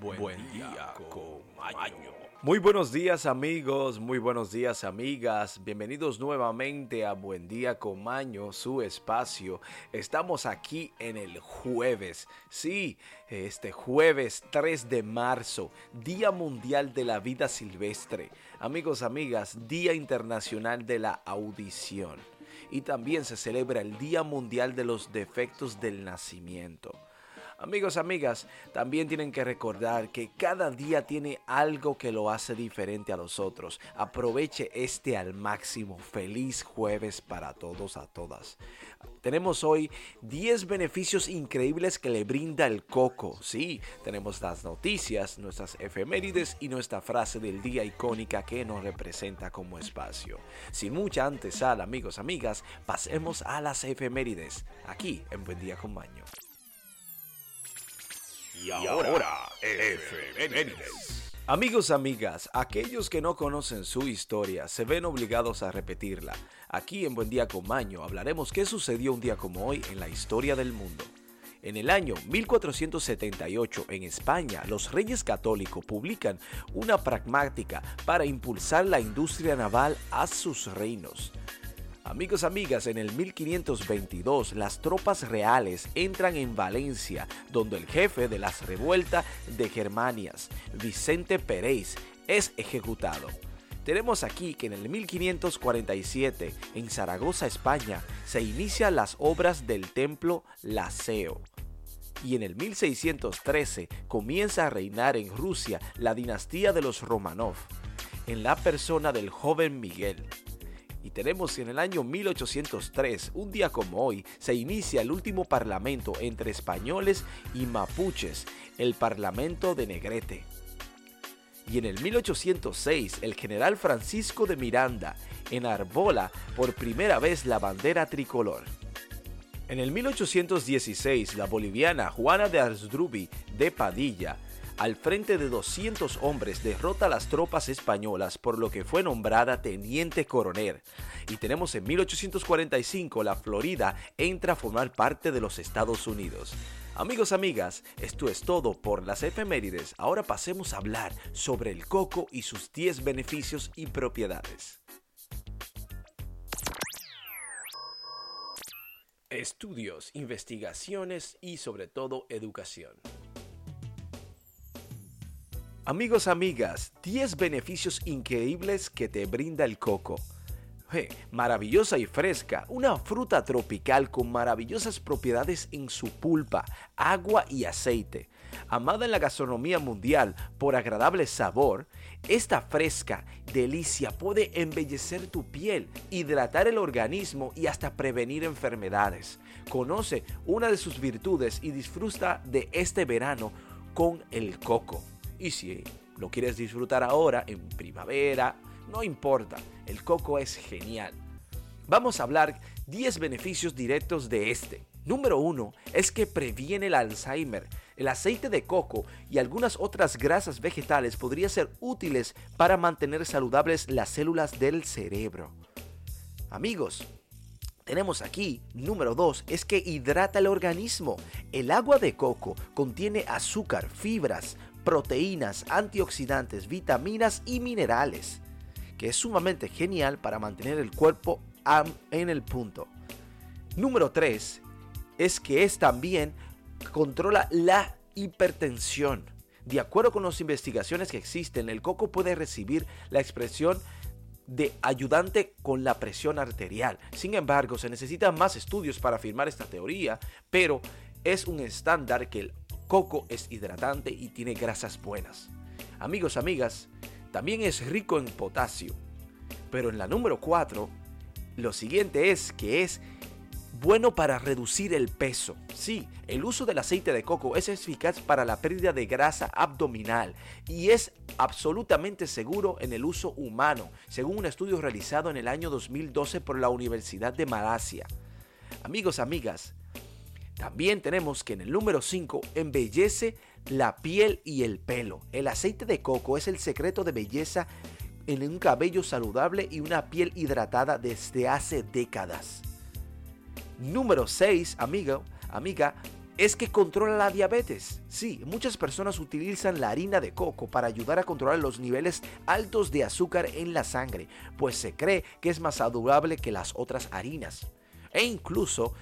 Buen, día, con Maño. Muy buenos días amigos, muy buenos días amigas, bienvenidos nuevamente a Buen Día con Maño, su espacio. Estamos aquí en el jueves, sí, este jueves 3 de marzo, Día Mundial de la Vida Silvestre. Amigos, amigas, Día Internacional de la Audición. Y también se celebra el Día Mundial de los Defectos del Nacimiento. Amigos, amigas, también tienen que recordar que cada día tiene algo que lo hace diferente a los otros. Aproveche este al máximo. Feliz jueves para todos, a todas. Tenemos hoy 10 beneficios increíbles que le brinda el coco. Sí, tenemos las noticias, nuestras efemérides y nuestra frase del día icónica que nos representa como espacio. Sin mucha antesala, amigos, amigas, pasemos a las efemérides, aquí en Buen Día con Baño. Y ahora, efemérides. Amigos, amigas, aquellos que no conocen su historia se ven obligados a repetirla. Aquí en Buen Día con Maño hablaremos qué sucedió un día como hoy en la historia del mundo. En el año 1478 en España, los reyes católicos publican una pragmática para impulsar la industria naval a sus reinos. Amigos, amigas, en el 1522 las tropas reales entran en Valencia, donde el jefe de las revueltas de Germanias, Vicente Pérez, es ejecutado. Tenemos aquí que en el 1547, en Zaragoza, España, se inician las obras del templo Laceo. Y en el 1613 comienza a reinar en Rusia la dinastía de los Romanov, en la persona del joven Miguel. Y tenemos que en el año 1803, un día como hoy, se inicia el último parlamento entre españoles y mapuches, el Parlamento de Negrete. Y en el 1806, el general Francisco de Miranda enarbola por primera vez la bandera tricolor. En el 1816, la boliviana Juana de Arsdrubi de Padilla al frente de 200 hombres derrota a las tropas españolas por lo que fue nombrada teniente coronel. Y tenemos en 1845 la Florida entra a formar parte de los Estados Unidos. Amigos, amigas, esto es todo por las efemérides. Ahora pasemos a hablar sobre el coco y sus 10 beneficios y propiedades. Estudios, investigaciones y sobre todo educación. Amigos, amigas, 10 beneficios increíbles que te brinda el coco. maravillosa y fresca, una fruta tropical con maravillosas propiedades en su pulpa, agua y aceite. Amada en la gastronomía mundial por agradable sabor, esta fresca delicia puede embellecer tu piel, hidratar el organismo y hasta prevenir enfermedades. Conoce una de sus virtudes y disfruta de este verano con el coco. Y si lo quieres disfrutar ahora, en primavera, no importa, el coco es genial. Vamos a hablar 10 beneficios directos de este. Número 1 es que previene el Alzheimer. El aceite de coco y algunas otras grasas vegetales podrían ser útiles para mantener saludables las células del cerebro. Amigos, tenemos aquí, número 2, es que hidrata el organismo. El agua de coco contiene azúcar, fibras, proteínas, antioxidantes, vitaminas y minerales, que es sumamente genial para mantener el cuerpo en el punto. Número 3 es que es también controla la hipertensión. De acuerdo con las investigaciones que existen, el coco puede recibir la expresión de ayudante con la presión arterial. Sin embargo, se necesitan más estudios para afirmar esta teoría, pero es un estándar que el coco es hidratante y tiene grasas buenas. Amigos, amigas, también es rico en potasio. Pero en la número 4, lo siguiente es que es bueno para reducir el peso. Sí, el uso del aceite de coco es eficaz para la pérdida de grasa abdominal y es absolutamente seguro en el uso humano, según un estudio realizado en el año 2012 por la Universidad de Malasia. Amigos, amigas, también tenemos que en el número 5 embellece la piel y el pelo. El aceite de coco es el secreto de belleza en un cabello saludable y una piel hidratada desde hace décadas. Número 6, amigo, amiga, es que controla la diabetes. Sí, muchas personas utilizan la harina de coco para ayudar a controlar los niveles altos de azúcar en la sangre, pues se cree que es más saludable que las otras harinas. E incluso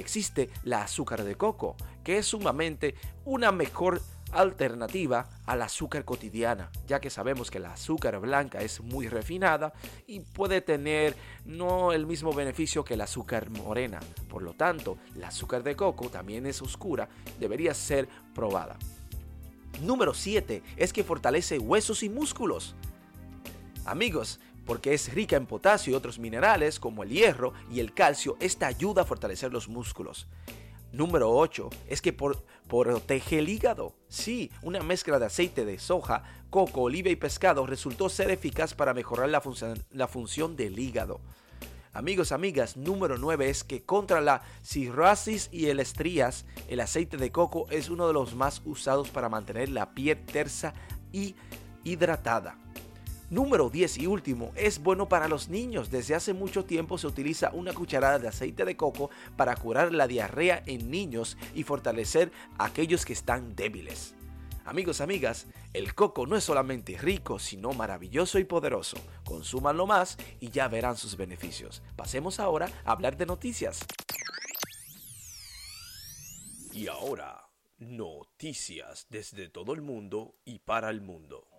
existe la azúcar de coco, que es sumamente una mejor alternativa al azúcar cotidiana, ya que sabemos que la azúcar blanca es muy refinada y puede tener no el mismo beneficio que la azúcar morena. Por lo tanto, la azúcar de coco también es oscura, debería ser probada. Número 7 es que fortalece huesos y músculos. Amigos, porque es rica en potasio y otros minerales como el hierro y el calcio, esta ayuda a fortalecer los músculos. Número 8 es que por, protege el hígado. Sí, una mezcla de aceite de soja, coco, oliva y pescado resultó ser eficaz para mejorar la, la función del hígado. Amigos, amigas, número 9 es que contra la cirrosis y el estrías, el aceite de coco es uno de los más usados para mantener la piel tersa y hidratada. Número 10 y último, es bueno para los niños. Desde hace mucho tiempo se utiliza una cucharada de aceite de coco para curar la diarrea en niños y fortalecer a aquellos que están débiles. Amigos, amigas, el coco no es solamente rico, sino maravilloso y poderoso. Consúmanlo más y ya verán sus beneficios. Pasemos ahora a hablar de noticias. Y ahora, noticias desde todo el mundo y para el mundo.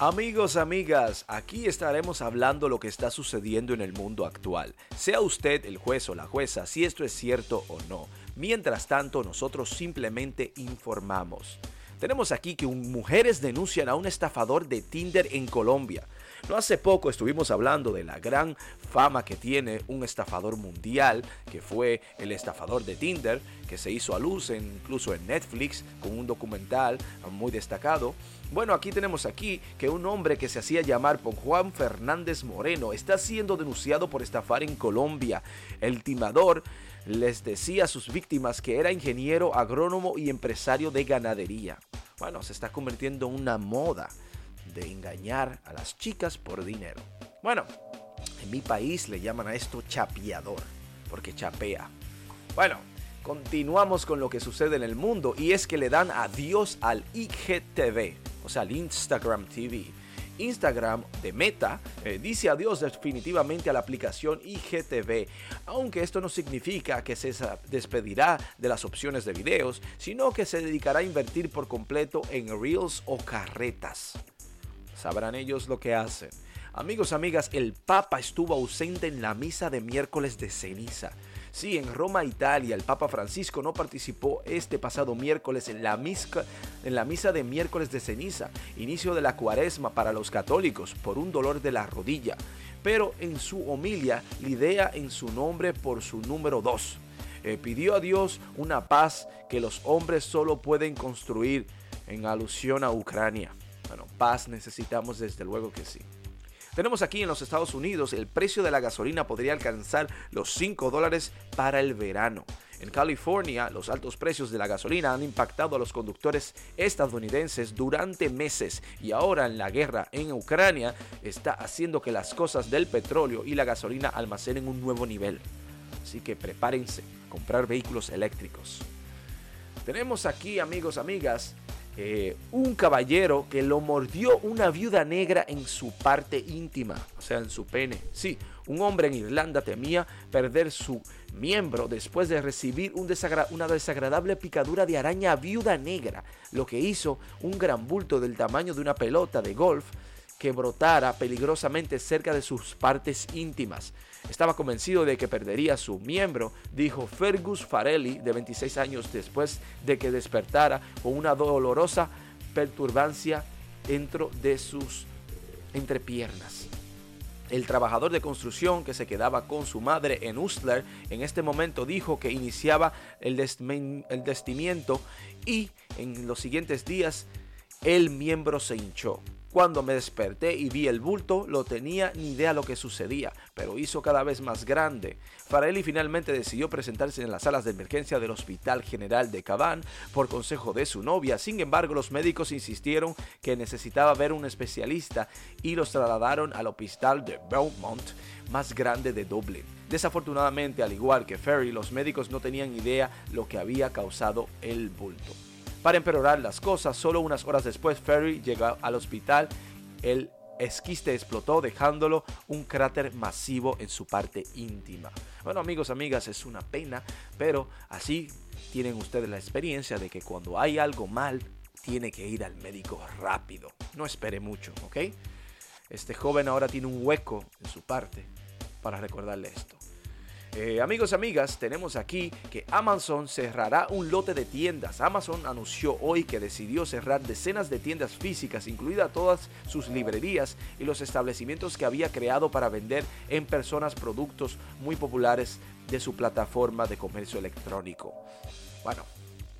Amigos, amigas, aquí estaremos hablando lo que está sucediendo en el mundo actual. Sea usted el juez o la jueza si esto es cierto o no. Mientras tanto, nosotros simplemente informamos. Tenemos aquí que mujeres denuncian a un estafador de Tinder en Colombia. No hace poco estuvimos hablando de la gran fama que tiene un estafador mundial, que fue el estafador de Tinder, que se hizo a luz incluso en Netflix con un documental muy destacado. Bueno, aquí tenemos aquí que un hombre que se hacía llamar por Juan Fernández Moreno está siendo denunciado por estafar en Colombia. El timador les decía a sus víctimas que era ingeniero, agrónomo y empresario de ganadería. Bueno, se está convirtiendo en una moda de engañar a las chicas por dinero. Bueno, en mi país le llaman a esto chapeador, porque chapea. Bueno, continuamos con lo que sucede en el mundo y es que le dan adiós al IGTV o sea, el Instagram TV. Instagram de Meta eh, dice adiós definitivamente a la aplicación IGTV, aunque esto no significa que se despedirá de las opciones de videos, sino que se dedicará a invertir por completo en Reels o carretas. Sabrán ellos lo que hacen. Amigos, amigas, el Papa estuvo ausente en la misa de miércoles de ceniza. Sí, en Roma, Italia, el Papa Francisco no participó este pasado miércoles en la, misa, en la misa de miércoles de ceniza, inicio de la cuaresma para los católicos, por un dolor de la rodilla. Pero en su homilia lidea en su nombre por su número 2. Eh, pidió a Dios una paz que los hombres solo pueden construir en alusión a Ucrania. Bueno, paz necesitamos desde luego que sí. Tenemos aquí en los Estados Unidos el precio de la gasolina podría alcanzar los 5 dólares para el verano. En California, los altos precios de la gasolina han impactado a los conductores estadounidenses durante meses y ahora en la guerra en Ucrania está haciendo que las cosas del petróleo y la gasolina almacenen un nuevo nivel. Así que prepárense a comprar vehículos eléctricos. Tenemos aquí, amigos, amigas, eh, un caballero que lo mordió una viuda negra en su parte íntima, o sea, en su pene. Sí, un hombre en Irlanda temía perder su miembro después de recibir una desagradable picadura de araña viuda negra, lo que hizo un gran bulto del tamaño de una pelota de golf que brotara peligrosamente cerca de sus partes íntimas. Estaba convencido de que perdería su miembro, dijo Fergus Farelli, de 26 años después de que despertara con una dolorosa perturbancia dentro de sus entrepiernas. El trabajador de construcción que se quedaba con su madre en Ustler en este momento dijo que iniciaba el, el destimiento y en los siguientes días el miembro se hinchó. Cuando me desperté y vi el bulto, lo tenía ni idea lo que sucedía, pero hizo cada vez más grande. Farelli finalmente decidió presentarse en las salas de emergencia del Hospital General de Cabán por consejo de su novia. Sin embargo, los médicos insistieron que necesitaba ver un especialista y los trasladaron al hospital de Belmont, más grande de Dublín. Desafortunadamente, al igual que Ferry, los médicos no tenían idea lo que había causado el bulto. Para empeorar las cosas, solo unas horas después Ferry llegó al hospital. El esquiste explotó dejándolo un cráter masivo en su parte íntima. Bueno amigos, amigas, es una pena, pero así tienen ustedes la experiencia de que cuando hay algo mal, tiene que ir al médico rápido. No espere mucho, ¿ok? Este joven ahora tiene un hueco en su parte para recordarle esto. Eh, amigos, amigas, tenemos aquí que Amazon cerrará un lote de tiendas. Amazon anunció hoy que decidió cerrar decenas de tiendas físicas, incluidas todas sus librerías y los establecimientos que había creado para vender en personas productos muy populares de su plataforma de comercio electrónico. Bueno,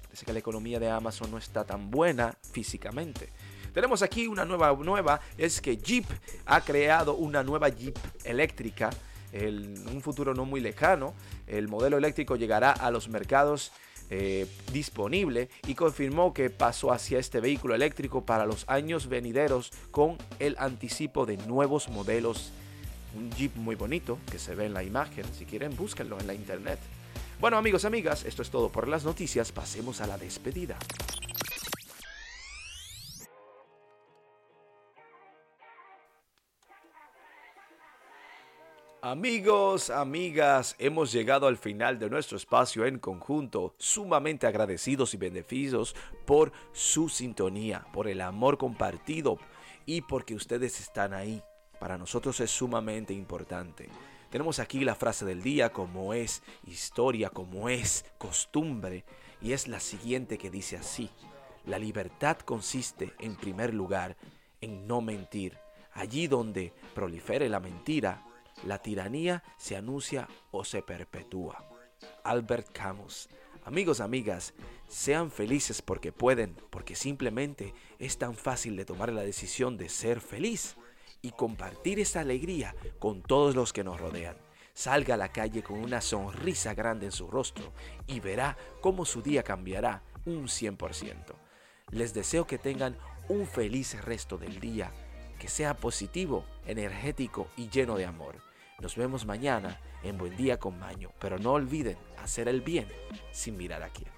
parece que la economía de Amazon no está tan buena físicamente. Tenemos aquí una nueva nueva, es que Jeep ha creado una nueva Jeep eléctrica en un futuro no muy lejano, el modelo eléctrico llegará a los mercados eh, disponible y confirmó que pasó hacia este vehículo eléctrico para los años venideros con el anticipo de nuevos modelos. Un Jeep muy bonito que se ve en la imagen, si quieren búsquenlo en la internet. Bueno amigos, amigas, esto es todo por las noticias, pasemos a la despedida. Amigos, amigas, hemos llegado al final de nuestro espacio en conjunto, sumamente agradecidos y beneficios por su sintonía, por el amor compartido y porque ustedes están ahí. Para nosotros es sumamente importante. Tenemos aquí la frase del día como es historia, como es costumbre, y es la siguiente que dice así. La libertad consiste, en primer lugar, en no mentir. Allí donde prolifere la mentira, la tiranía se anuncia o se perpetúa. Albert Camus. Amigos, amigas, sean felices porque pueden, porque simplemente es tan fácil de tomar la decisión de ser feliz y compartir esa alegría con todos los que nos rodean. Salga a la calle con una sonrisa grande en su rostro y verá cómo su día cambiará un 100%. Les deseo que tengan un feliz resto del día, que sea positivo, energético y lleno de amor. Nos vemos mañana en Buen Día con Maño, pero no olviden hacer el bien sin mirar a quién.